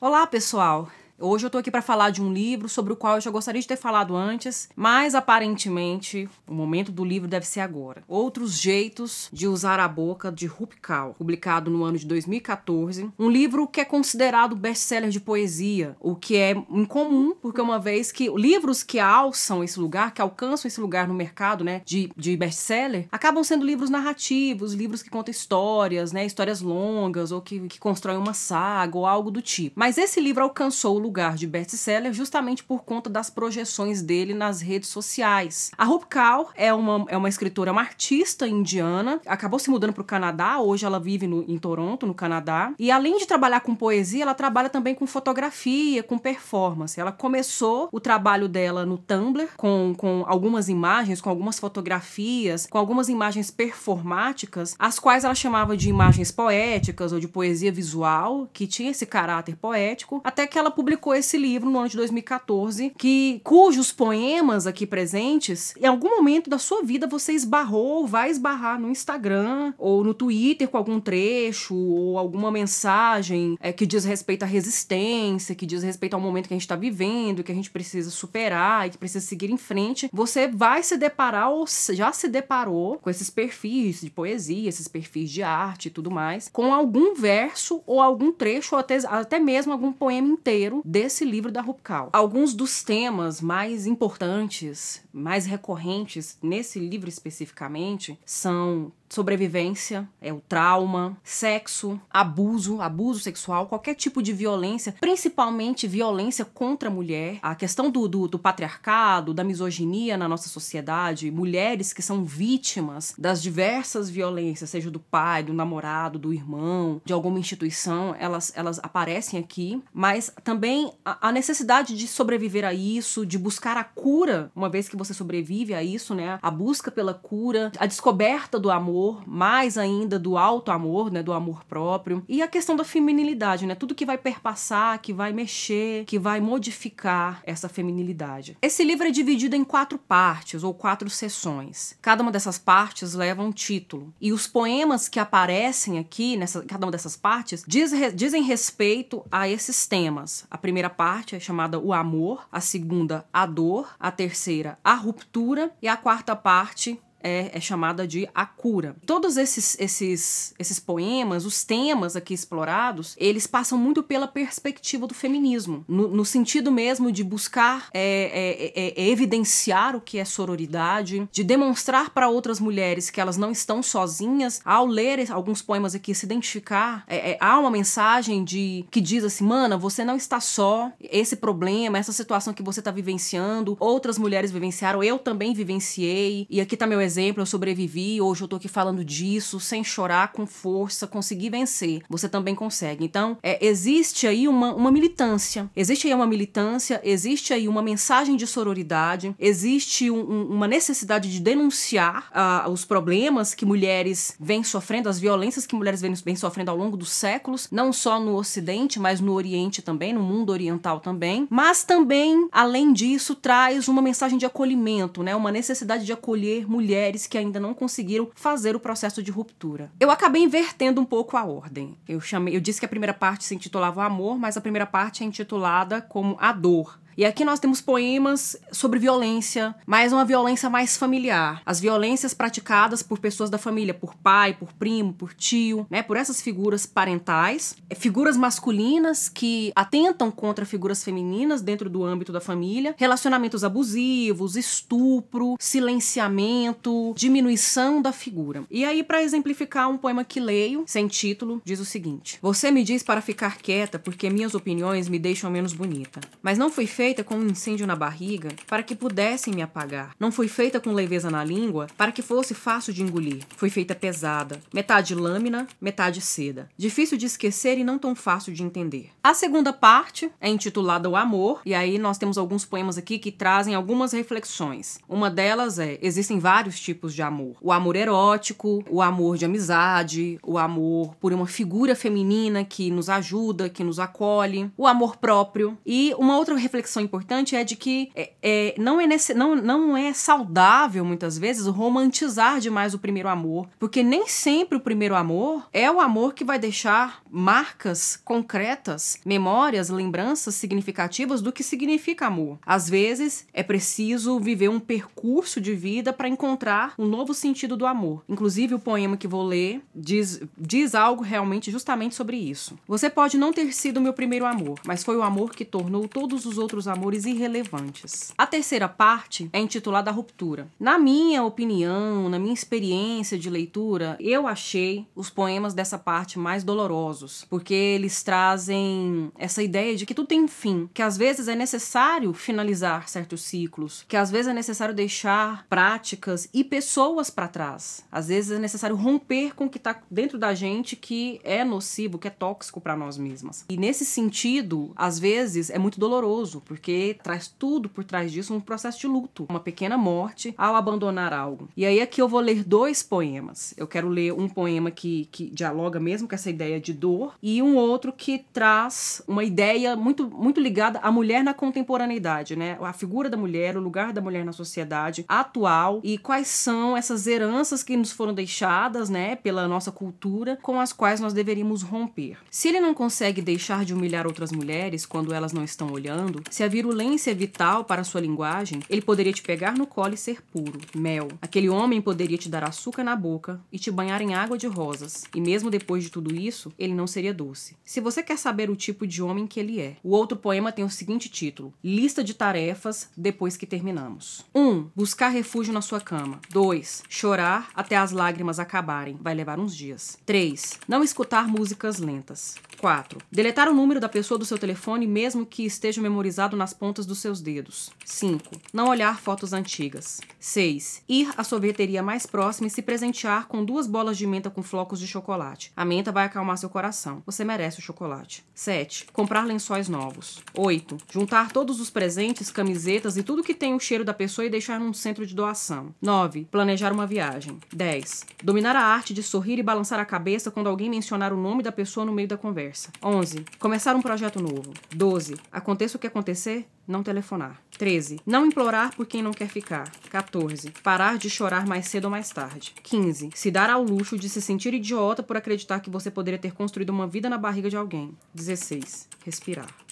Olá, pessoal! Hoje eu tô aqui para falar de um livro sobre o qual eu já gostaria de ter falado antes, mas aparentemente o momento do livro deve ser agora. Outros Jeitos de Usar a Boca, de Rup Kaur, publicado no ano de 2014. Um livro que é considerado best-seller de poesia, o que é incomum, porque uma vez que livros que alçam esse lugar, que alcançam esse lugar no mercado, né, de, de best-seller, acabam sendo livros narrativos, livros que contam histórias, né, histórias longas, ou que, que constroem uma saga, ou algo do tipo. Mas esse livro alcançou lugar de best-seller justamente por conta das projeções dele nas redes sociais. A Rup Kaur é uma, é uma escritora, uma artista indiana, acabou se mudando para o Canadá, hoje ela vive no, em Toronto, no Canadá, e além de trabalhar com poesia, ela trabalha também com fotografia, com performance. Ela começou o trabalho dela no Tumblr, com, com algumas imagens, com algumas fotografias, com algumas imagens performáticas, as quais ela chamava de imagens poéticas ou de poesia visual, que tinha esse caráter poético, até que ela publicou publicou esse livro no ano de 2014, que cujos poemas aqui presentes, em algum momento da sua vida você esbarrou ou vai esbarrar no Instagram ou no Twitter com algum trecho ou alguma mensagem é, que diz respeito à resistência, que diz respeito ao momento que a gente está vivendo, que a gente precisa superar e que precisa seguir em frente. Você vai se deparar ou já se deparou com esses perfis de poesia, esses perfis de arte e tudo mais, com algum verso ou algum trecho ou até, até mesmo algum poema inteiro desse livro da Rupcal. Alguns dos temas mais importantes, mais recorrentes nesse livro especificamente são sobrevivência, é o trauma, sexo, abuso, abuso sexual, qualquer tipo de violência, principalmente violência contra a mulher, a questão do, do, do, patriarcado, da misoginia na nossa sociedade, mulheres que são vítimas das diversas violências, seja do pai, do namorado, do irmão, de alguma instituição, elas, elas aparecem aqui, mas também a, a necessidade de sobreviver a isso, de buscar a cura, uma vez que você sobrevive a isso, né? A busca pela cura, a descoberta do amor amor, mais ainda do alto amor, né, do amor próprio, e a questão da feminilidade, né, tudo que vai perpassar, que vai mexer, que vai modificar essa feminilidade. Esse livro é dividido em quatro partes ou quatro sessões. Cada uma dessas partes leva um título. E os poemas que aparecem aqui, nessa cada uma dessas partes, diz, dizem respeito a esses temas. A primeira parte é chamada O Amor, a segunda, A Dor, a terceira, A Ruptura, e a quarta parte, é, é, chamada de A Cura. Todos esses, esses, esses poemas, os temas aqui explorados, eles passam muito pela perspectiva do feminismo, no, no sentido mesmo de buscar é, é, é, é evidenciar o que é sororidade, de demonstrar para outras mulheres que elas não estão sozinhas. Ao ler alguns poemas aqui, se identificar, é, há uma mensagem de que diz assim, mana, você não está só, esse problema, essa situação que você está vivenciando, outras mulheres vivenciaram, eu também vivenciei, e aqui está meu exemplo exemplo, eu sobrevivi, hoje eu tô aqui falando disso, sem chorar, com força, consegui vencer. Você também consegue. Então, é, existe aí uma, uma militância. Existe aí uma militância, existe aí uma mensagem de sororidade, existe um, um, uma necessidade de denunciar uh, os problemas que mulheres vêm sofrendo, as violências que mulheres vêm, vêm sofrendo ao longo dos séculos, não só no Ocidente, mas no Oriente também, no mundo oriental também. Mas também, além disso, traz uma mensagem de acolhimento, né? Uma necessidade de acolher mulheres mulheres que ainda não conseguiram fazer o processo de ruptura. Eu acabei invertendo um pouco a ordem. Eu chamei, eu disse que a primeira parte se intitulava o amor, mas a primeira parte é intitulada como a dor. E aqui nós temos poemas sobre violência, mas uma violência mais familiar. As violências praticadas por pessoas da família, por pai, por primo, por tio, né? Por essas figuras parentais. É, figuras masculinas que atentam contra figuras femininas dentro do âmbito da família. Relacionamentos abusivos, estupro, silenciamento, diminuição da figura. E aí, para exemplificar um poema que leio, sem título, diz o seguinte: Você me diz para ficar quieta porque minhas opiniões me deixam menos bonita. Mas não foi feito feita com um incêndio na barriga para que pudessem me apagar. Não foi feita com leveza na língua para que fosse fácil de engolir. Foi feita pesada, metade lâmina, metade seda. Difícil de esquecer e não tão fácil de entender. A segunda parte é intitulada O Amor, e aí nós temos alguns poemas aqui que trazem algumas reflexões. Uma delas é: existem vários tipos de amor. O amor erótico, o amor de amizade, o amor por uma figura feminina que nos ajuda, que nos acolhe, o amor próprio. E uma outra reflexão reflexão importante é de que é, é, não, é nesse, não, não é saudável, muitas vezes, romantizar demais o primeiro amor, porque nem sempre o primeiro amor é o amor que vai deixar marcas concretas, memórias, lembranças significativas do que significa amor. Às vezes, é preciso viver um percurso de vida para encontrar um novo sentido do amor. Inclusive, o poema que vou ler diz, diz algo realmente justamente sobre isso. Você pode não ter sido meu primeiro amor, mas foi o amor que tornou todos os outros amores irrelevantes. A terceira parte é intitulada Ruptura. Na minha opinião, na minha experiência de leitura, eu achei os poemas dessa parte mais dolorosos, porque eles trazem essa ideia de que tudo tem fim, que às vezes é necessário finalizar certos ciclos, que às vezes é necessário deixar práticas e pessoas para trás. Às vezes é necessário romper com o que está dentro da gente que é nocivo, que é tóxico para nós mesmas. E nesse sentido, às vezes é muito doloroso, porque traz tudo por trás disso um processo de luto, uma pequena morte ao abandonar algo. E aí aqui eu vou ler dois poemas. Eu quero ler um poema que, que dialoga mesmo com essa ideia de dor e um outro que traz uma ideia muito, muito ligada à mulher na contemporaneidade, né? A figura da mulher, o lugar da mulher na sociedade atual e quais são essas heranças que nos foram deixadas, né, pela nossa cultura, com as quais nós deveríamos romper. Se ele não consegue deixar de humilhar outras mulheres quando elas não estão olhando, se a virulência vital para sua linguagem, ele poderia te pegar no colo e ser puro, mel. Aquele homem poderia te dar açúcar na boca e te banhar em água de rosas, e mesmo depois de tudo isso, ele não seria doce. Se você quer saber o tipo de homem que ele é, o outro poema tem o seguinte título: Lista de tarefas depois que terminamos. 1. Um, buscar refúgio na sua cama. 2. Chorar até as lágrimas acabarem. Vai levar uns dias. 3. Não escutar músicas lentas. 4. Deletar o número da pessoa do seu telefone mesmo que esteja memorizado nas pontas dos seus dedos. 5. Não olhar fotos antigas. 6. Ir à sorveteria mais próxima e se presentear com duas bolas de menta com flocos de chocolate. A menta vai acalmar seu coração. Você merece o chocolate. 7. Comprar lençóis novos. 8. Juntar todos os presentes, camisetas e tudo que tem o cheiro da pessoa e deixar num centro de doação. 9. Planejar uma viagem. 10. Dominar a arte de sorrir e balançar a cabeça quando alguém mencionar o nome da pessoa no meio da conversa. 11. Começar um projeto novo. 12. Aconteça o que acontecer, não telefonar. 13. Não implorar por quem não quer ficar. 14. Parar de chorar mais cedo ou mais tarde. 15. Se dar ao luxo de se sentir idiota por acreditar que você poderia ter construído uma vida na barriga de alguém. 16. Respirar.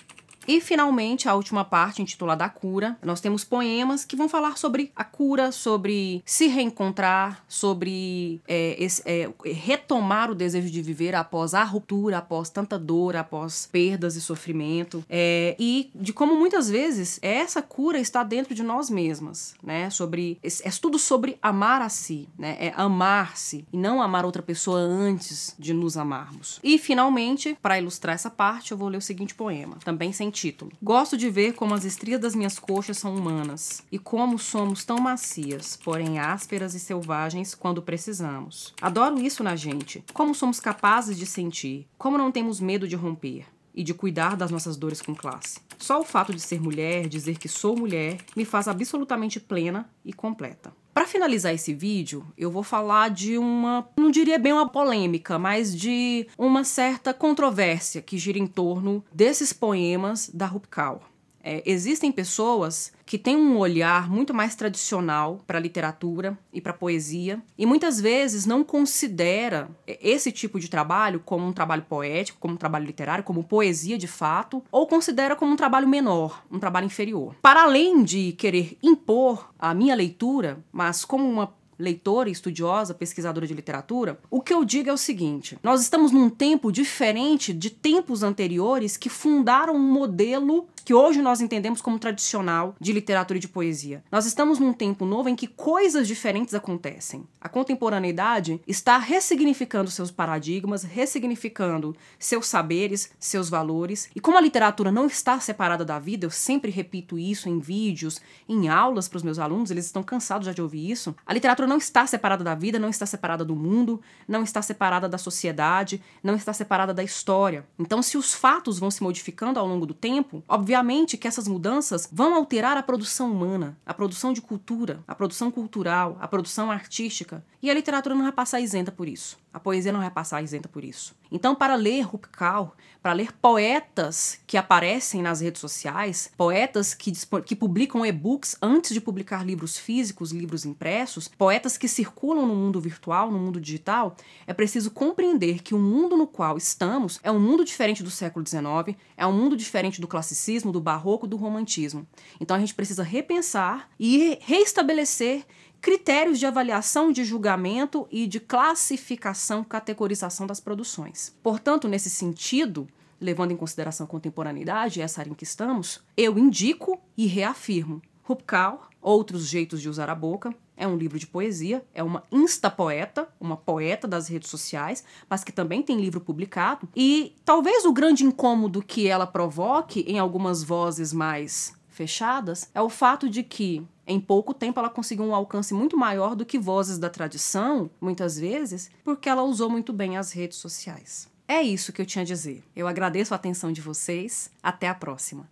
E finalmente, a última parte, intitulada A Cura, nós temos poemas que vão falar sobre a cura, sobre se reencontrar, sobre é, esse, é, retomar o desejo de viver após a ruptura, após tanta dor, após perdas e sofrimento, é, e de como muitas vezes essa cura está dentro de nós mesmas, né? Sobre é tudo sobre amar a si, né? É amar-se e não amar outra pessoa antes de nos amarmos. E finalmente, para ilustrar essa parte, eu vou ler o seguinte poema, também sem título. Gosto de ver como as estrias das minhas coxas são humanas e como somos tão macias, porém ásperas e selvagens quando precisamos. Adoro isso na gente, como somos capazes de sentir, como não temos medo de romper e de cuidar das nossas dores com classe. Só o fato de ser mulher, dizer que sou mulher, me faz absolutamente plena e completa. Para finalizar esse vídeo, eu vou falar de uma, não diria bem uma polêmica, mas de uma certa controvérsia que gira em torno desses poemas da Rupkal. É, existem pessoas que têm um olhar muito mais tradicional para a literatura e para a poesia e muitas vezes não considera esse tipo de trabalho como um trabalho poético, como um trabalho literário, como poesia de fato, ou considera como um trabalho menor, um trabalho inferior. Para além de querer impor a minha leitura, mas como uma leitora, estudiosa, pesquisadora de literatura, o que eu digo é o seguinte: nós estamos num tempo diferente de tempos anteriores que fundaram um modelo que hoje nós entendemos como tradicional de literatura e de poesia. Nós estamos num tempo novo em que coisas diferentes acontecem. A contemporaneidade está ressignificando seus paradigmas, ressignificando seus saberes, seus valores. E como a literatura não está separada da vida, eu sempre repito isso em vídeos, em aulas para os meus alunos, eles estão cansados já de ouvir isso. A literatura não está separada da vida, não está separada do mundo, não está separada da sociedade, não está separada da história. Então, se os fatos vão se modificando ao longo do tempo, obviamente que essas mudanças vão alterar a produção humana, a produção de cultura, a produção cultural, a produção artística, e a literatura não vai passar isenta por isso. A poesia não vai passar isenta por isso. Então, para ler Rupkal, para ler poetas que aparecem nas redes sociais, poetas que, que publicam e-books antes de publicar livros físicos, livros impressos, poetas que circulam no mundo virtual, no mundo digital, é preciso compreender que o mundo no qual estamos é um mundo diferente do século XIX, é um mundo diferente do classicismo, do barroco, do romantismo. Então, a gente precisa repensar e reestabelecer critérios de avaliação, de julgamento e de classificação, categorização das produções. Portanto, nesse sentido, levando em consideração a contemporaneidade, essa área em que estamos, eu indico e reafirmo. Rupkal, Outros Jeitos de Usar a Boca, é um livro de poesia, é uma instapoeta, uma poeta das redes sociais, mas que também tem livro publicado. E talvez o grande incômodo que ela provoque em algumas vozes mais fechadas é o fato de que em pouco tempo ela conseguiu um alcance muito maior do que vozes da tradição, muitas vezes, porque ela usou muito bem as redes sociais. É isso que eu tinha a dizer. Eu agradeço a atenção de vocês. Até a próxima.